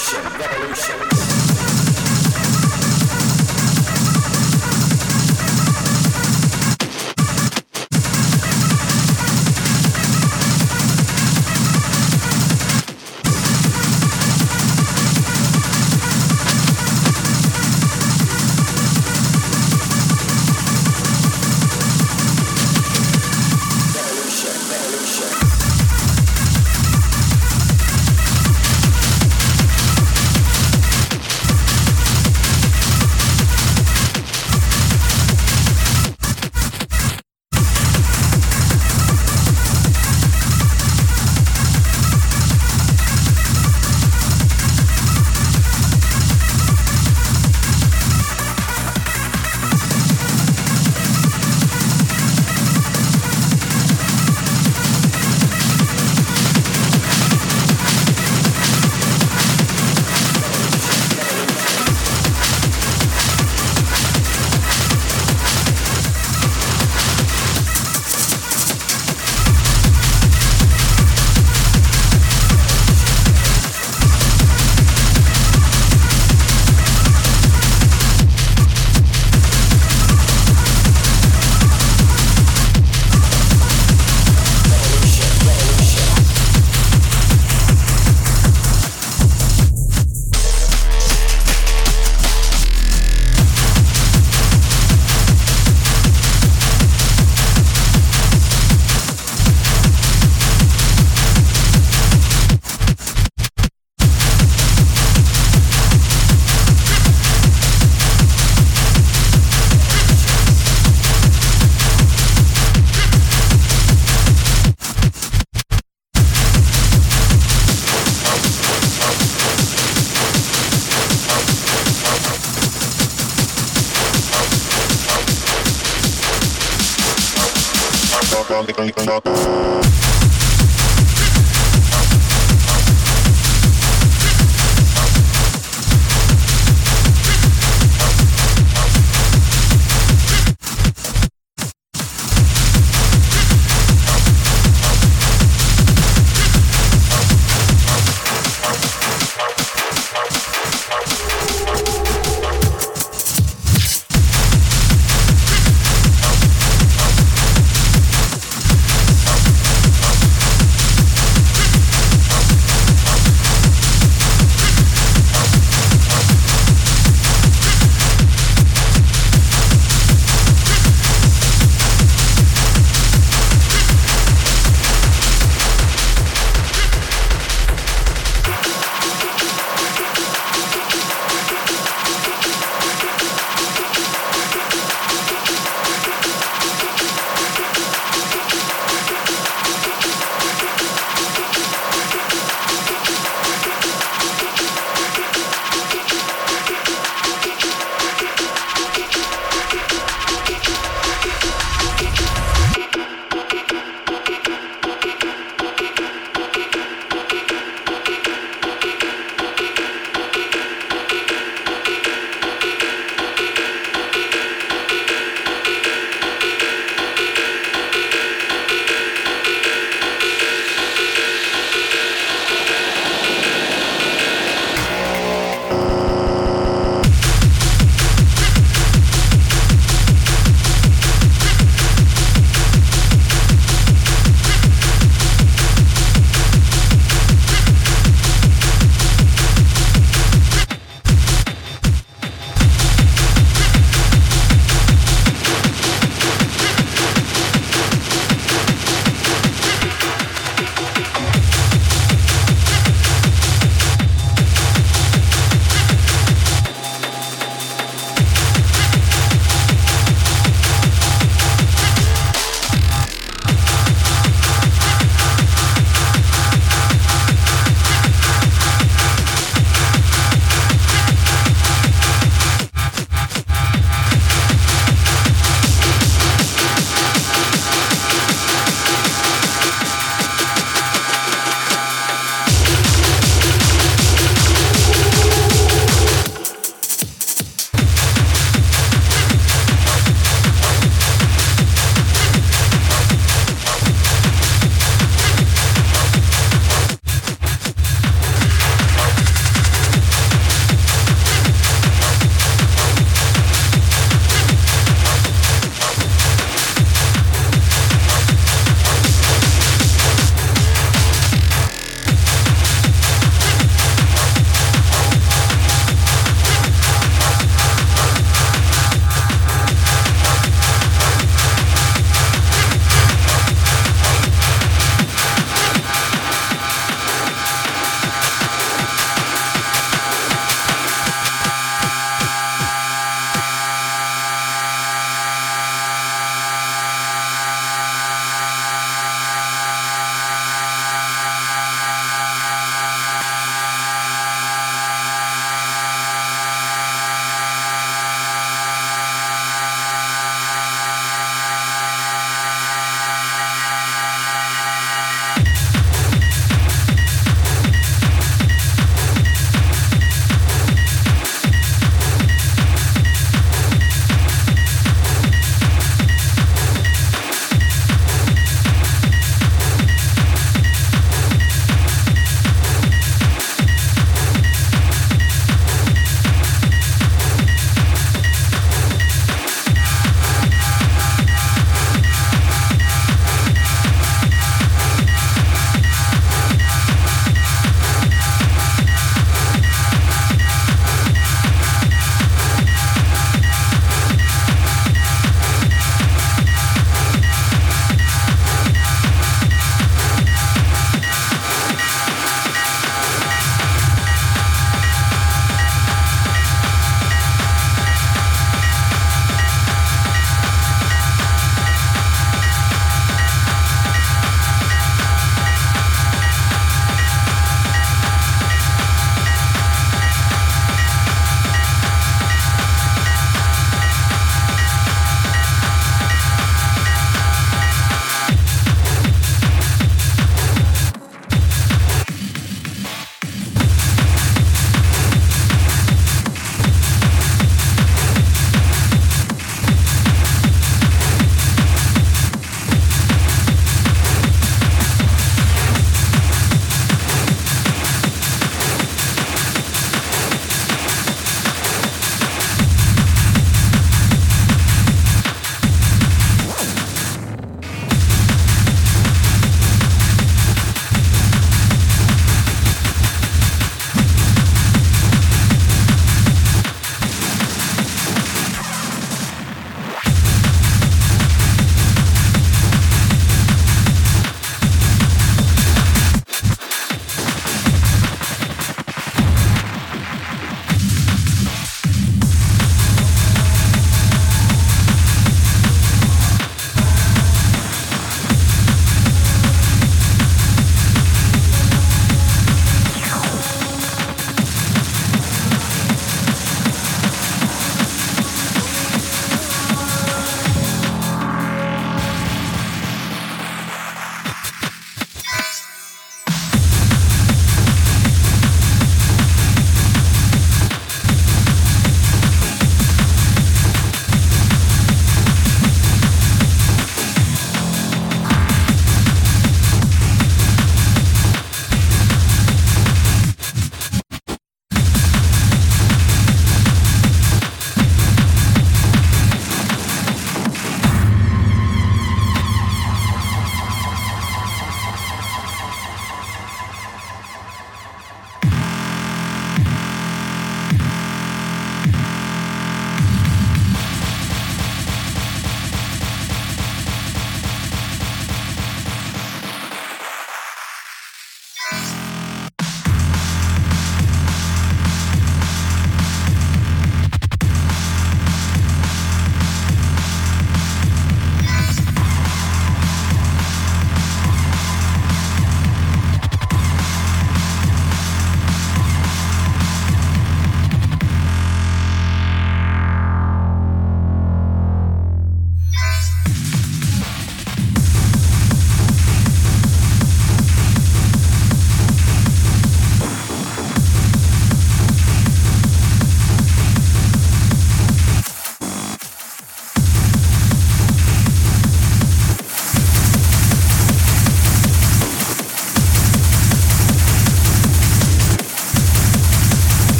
revolution, revolution.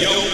yo.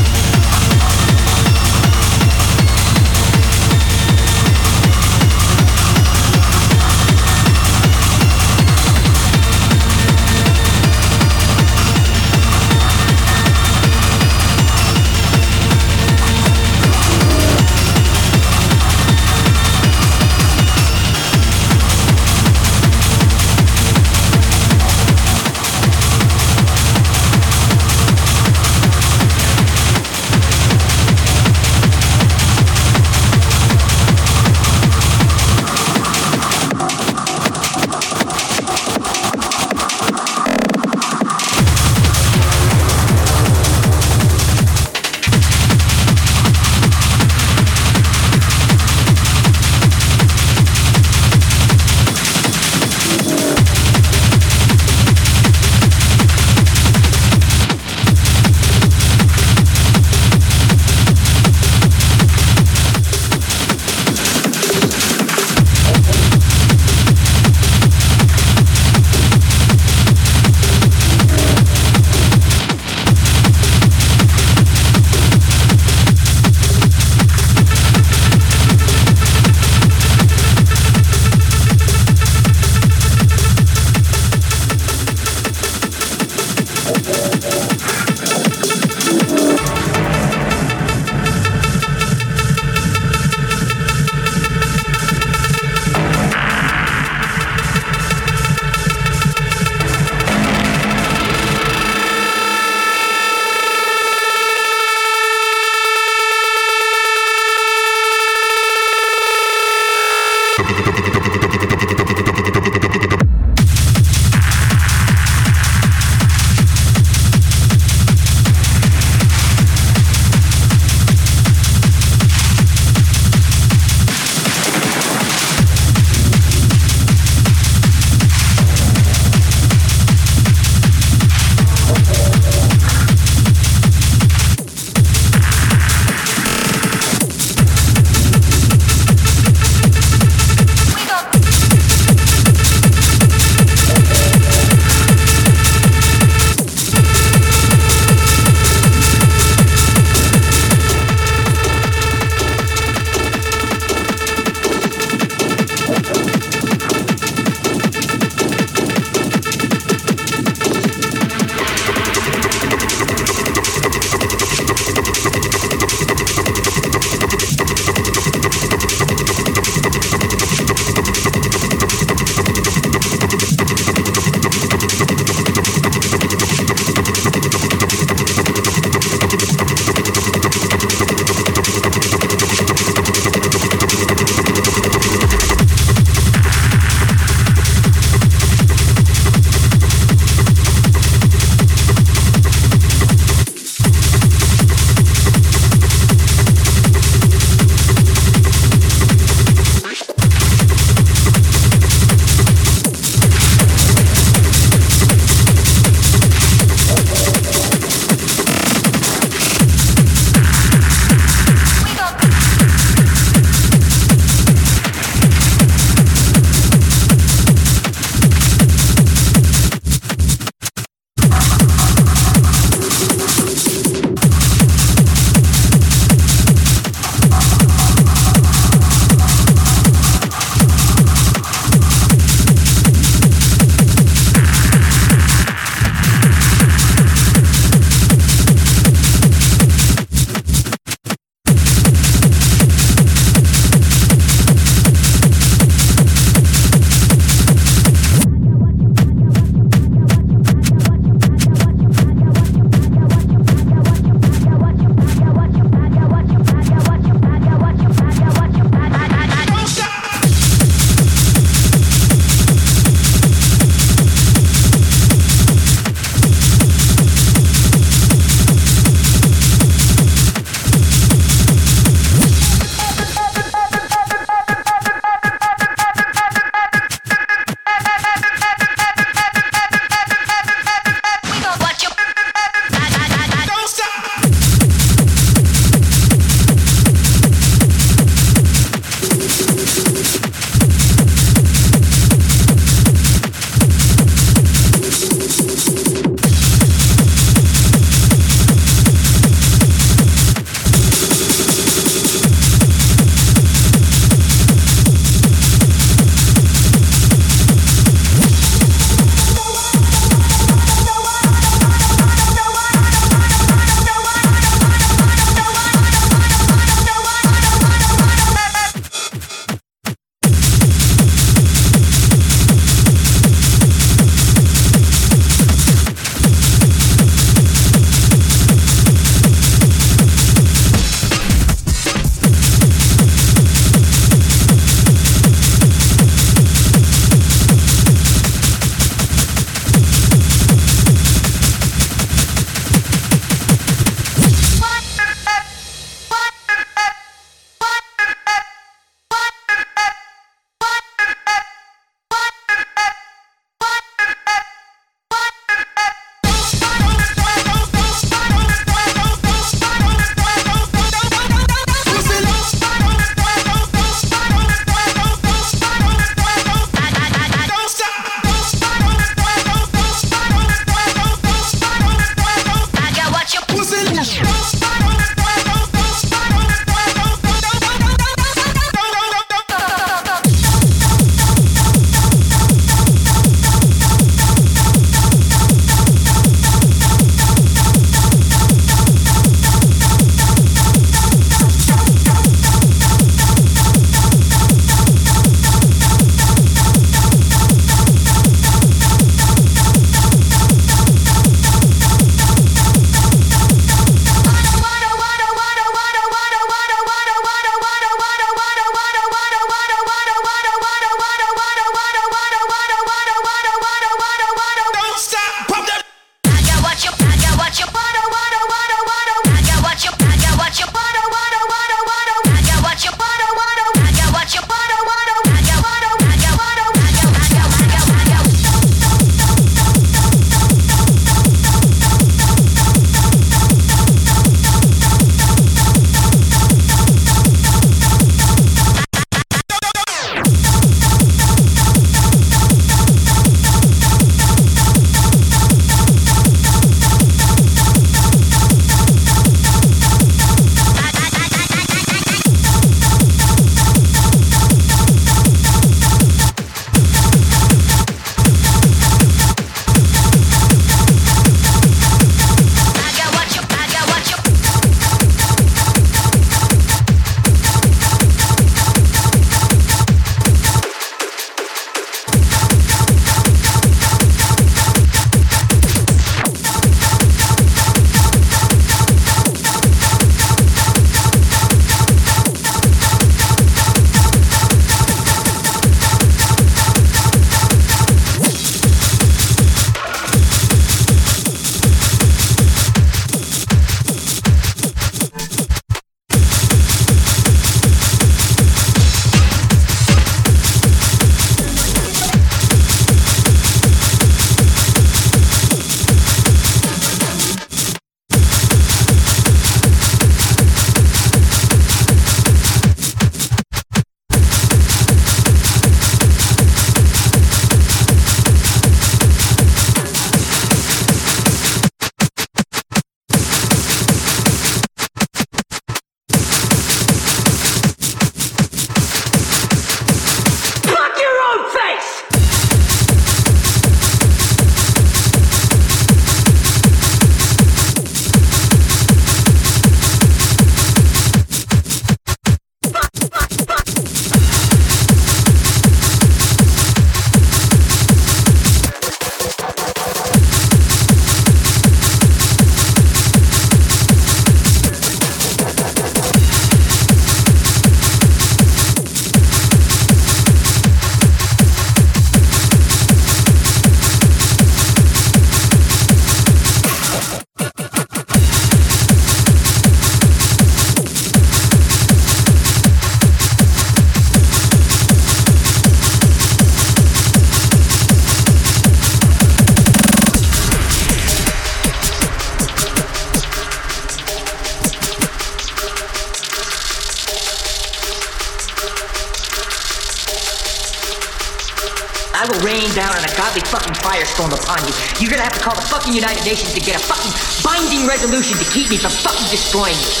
sonhos.